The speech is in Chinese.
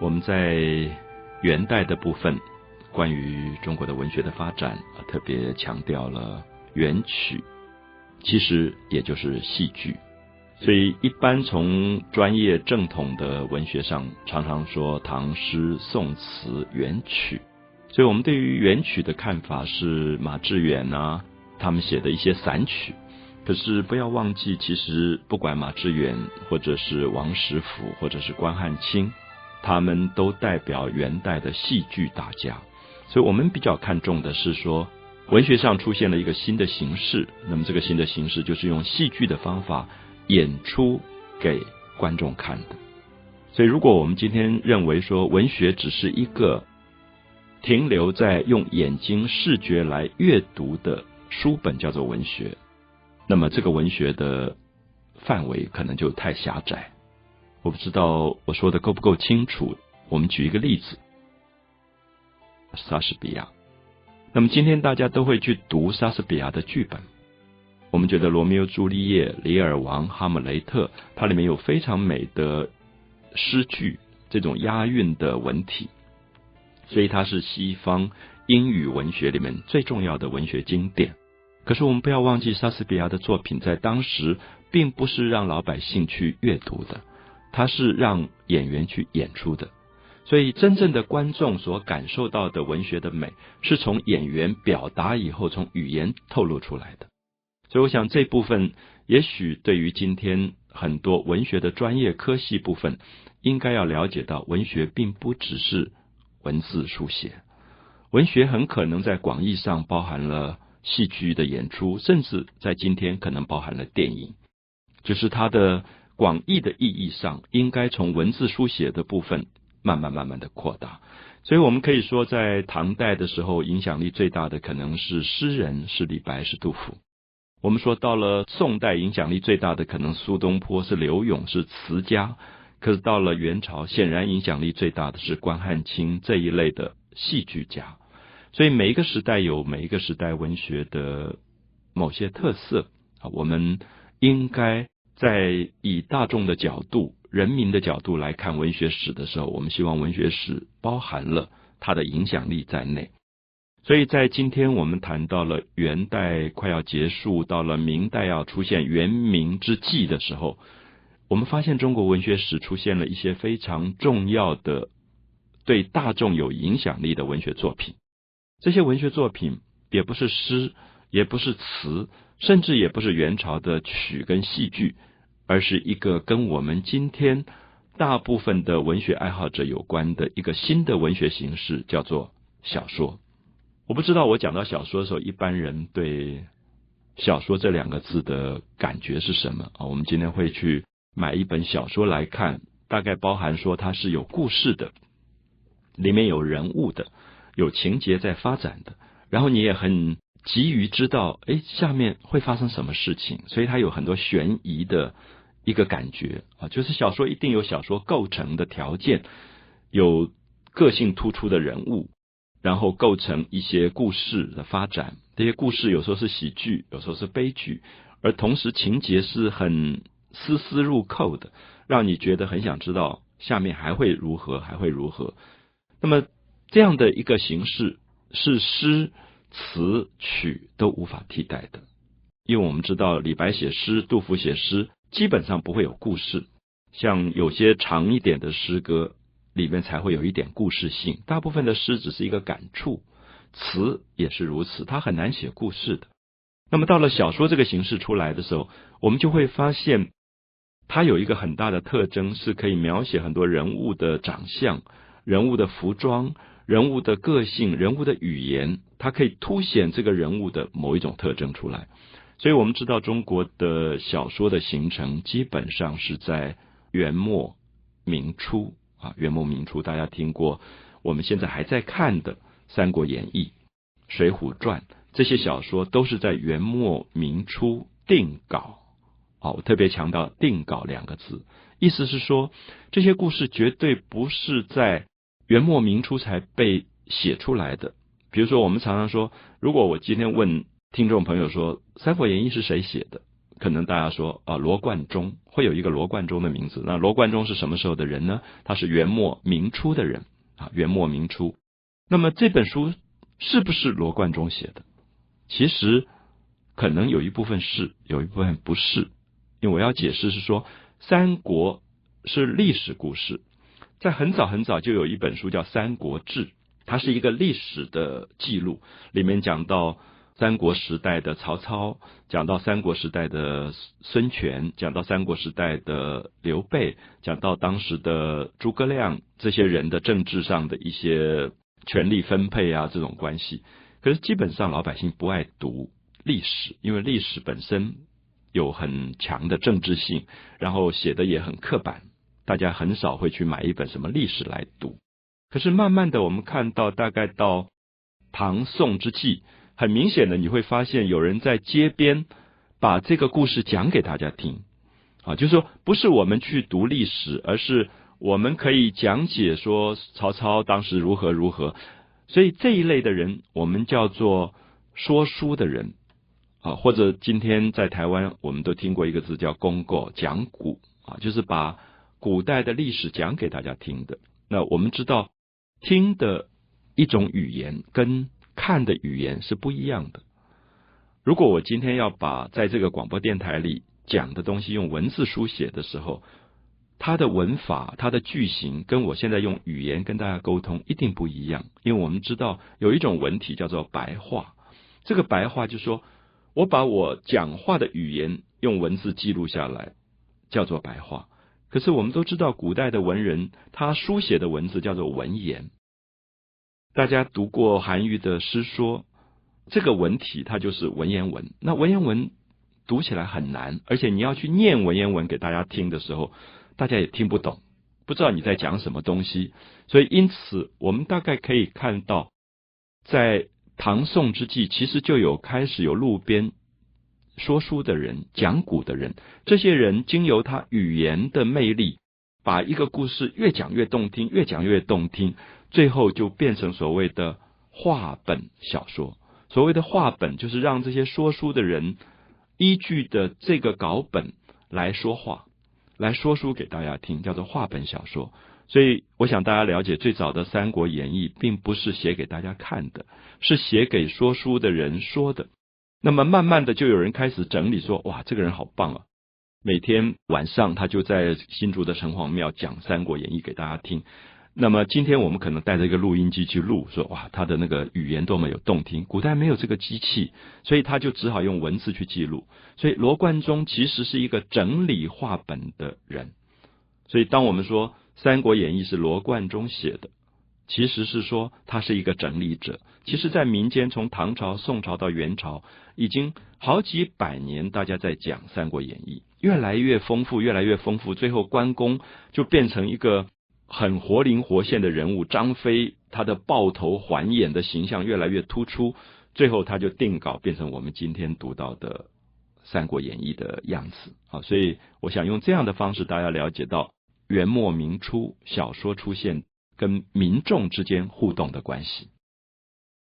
我们在元代的部分，关于中国的文学的发展，特别强调了元曲，其实也就是戏剧。所以，一般从专业正统的文学上，常常说唐诗、宋词、元曲。所以我们对于元曲的看法是马致远啊，他们写的一些散曲。可是不要忘记，其实不管马致远，或者是王实甫，或者是关汉卿，他们都代表元代的戏剧大家。所以我们比较看重的是说，文学上出现了一个新的形式。那么这个新的形式就是用戏剧的方法演出给观众看的。所以如果我们今天认为说文学只是一个停留在用眼睛视觉来阅读的书本，叫做文学。那么这个文学的范围可能就太狭窄，我不知道我说的够不够清楚。我们举一个例子，莎士比亚。那么今天大家都会去读莎士比亚的剧本，我们觉得《罗密欧朱丽叶》《李尔王》《哈姆雷特》，它里面有非常美的诗句，这种押韵的文体，所以它是西方英语文学里面最重要的文学经典。可是我们不要忘记，莎士比亚的作品在当时并不是让老百姓去阅读的，他是让演员去演出的。所以，真正的观众所感受到的文学的美，是从演员表达以后，从语言透露出来的。所以，我想这部分也许对于今天很多文学的专业科系部分，应该要了解到，文学并不只是文字书写，文学很可能在广义上包含了。戏剧的演出，甚至在今天可能包含了电影，就是它的广义的意义上，应该从文字书写的部分慢慢慢慢的扩大。所以，我们可以说，在唐代的时候，影响力最大的可能是诗人，是李白，是杜甫。我们说到了宋代，影响力最大的可能苏东坡，是柳永，是词家。可是到了元朝，显然影响力最大的是关汉卿这一类的戏剧家。所以每一个时代有每一个时代文学的某些特色啊，我们应该在以大众的角度、人民的角度来看文学史的时候，我们希望文学史包含了它的影响力在内。所以在今天我们谈到了元代快要结束，到了明代要出现元明之际的时候，我们发现中国文学史出现了一些非常重要的对大众有影响力的文学作品。这些文学作品也不是诗，也不是词，甚至也不是元朝的曲跟戏剧，而是一个跟我们今天大部分的文学爱好者有关的一个新的文学形式，叫做小说。我不知道我讲到小说的时候，一般人对小说这两个字的感觉是什么啊？我们今天会去买一本小说来看，大概包含说它是有故事的，里面有人物的。有情节在发展的，然后你也很急于知道，哎，下面会发生什么事情，所以它有很多悬疑的一个感觉啊。就是小说一定有小说构成的条件，有个性突出的人物，然后构成一些故事的发展。这些故事有时候是喜剧，有时候是悲剧，而同时情节是很丝丝入扣的，让你觉得很想知道下面还会如何，还会如何。那么。这样的一个形式是诗词曲都无法替代的，因为我们知道李白写诗、杜甫写诗基本上不会有故事，像有些长一点的诗歌里面才会有一点故事性，大部分的诗只是一个感触，词也是如此，它很难写故事的。那么到了小说这个形式出来的时候，我们就会发现它有一个很大的特征，是可以描写很多人物的长相、人物的服装。人物的个性、人物的语言，它可以凸显这个人物的某一种特征出来。所以我们知道，中国的小说的形成基本上是在元末明初啊。元末明初，大家听过，我们现在还在看的《三国演义》《水浒传》这些小说，都是在元末明初定稿。好，我特别强调“定稿”两个字，意思是说，这些故事绝对不是在。元末明初才被写出来的，比如说，我们常常说，如果我今天问听众朋友说《三国演义》是谁写的，可能大家说啊，罗贯中会有一个罗贯中的名字。那罗贯中是什么时候的人呢？他是元末明初的人啊，元末明初。那么这本书是不是罗贯中写的？其实可能有一部分是，有一部分不是。因为我要解释是说，三国是历史故事，在很早很早就有一本书叫《三国志》，它是一个历史的记录，里面讲到。三国时代的曹操，讲到三国时代的孙权，讲到三国时代的刘备，讲到当时的诸葛亮这些人的政治上的一些权力分配啊，这种关系。可是基本上老百姓不爱读历史，因为历史本身有很强的政治性，然后写的也很刻板，大家很少会去买一本什么历史来读。可是慢慢的，我们看到大概到唐宋之际。很明显的，你会发现有人在街边把这个故事讲给大家听，啊，就是说不是我们去读历史，而是我们可以讲解说曹操当时如何如何。所以这一类的人，我们叫做说书的人，啊，或者今天在台湾，我们都听过一个字叫“公过”，讲古啊，就是把古代的历史讲给大家听的。那我们知道，听的一种语言跟。看的语言是不一样的。如果我今天要把在这个广播电台里讲的东西用文字书写的时候，它的文法、它的句型跟我现在用语言跟大家沟通一定不一样。因为我们知道有一种文体叫做白话，这个白话就说我把我讲话的语言用文字记录下来，叫做白话。可是我们都知道，古代的文人他书写的文字叫做文言。大家读过韩愈的诗说，这个文体它就是文言文。那文言文读起来很难，而且你要去念文言文给大家听的时候，大家也听不懂，不知道你在讲什么东西。所以，因此我们大概可以看到，在唐宋之际，其实就有开始有路边说书的人、讲古的人。这些人经由他语言的魅力，把一个故事越讲越动听，越讲越动听。最后就变成所谓的话本小说。所谓的话本，就是让这些说书的人依据的这个稿本来说话，来说书给大家听，叫做话本小说。所以，我想大家了解，最早的《三国演义》并不是写给大家看的，是写给说书的人说的。那么，慢慢的就有人开始整理说：“哇，这个人好棒啊！每天晚上他就在新竹的城隍庙讲《三国演义》给大家听。”那么今天我们可能带着一个录音机去录，说哇，他的那个语言多么有动听。古代没有这个机器，所以他就只好用文字去记录。所以罗贯中其实是一个整理话本的人。所以当我们说《三国演义》是罗贯中写的，其实是说他是一个整理者。其实，在民间从唐朝、宋朝到元朝，已经好几百年，大家在讲《三国演义》，越来越丰富，越来越丰富，最后关公就变成一个。很活灵活现的人物张飞，他的抱头环眼的形象越来越突出，最后他就定稿变成我们今天读到的《三国演义》的样子。好，所以我想用这样的方式，大家了解到元末明初小说出现跟民众之间互动的关系。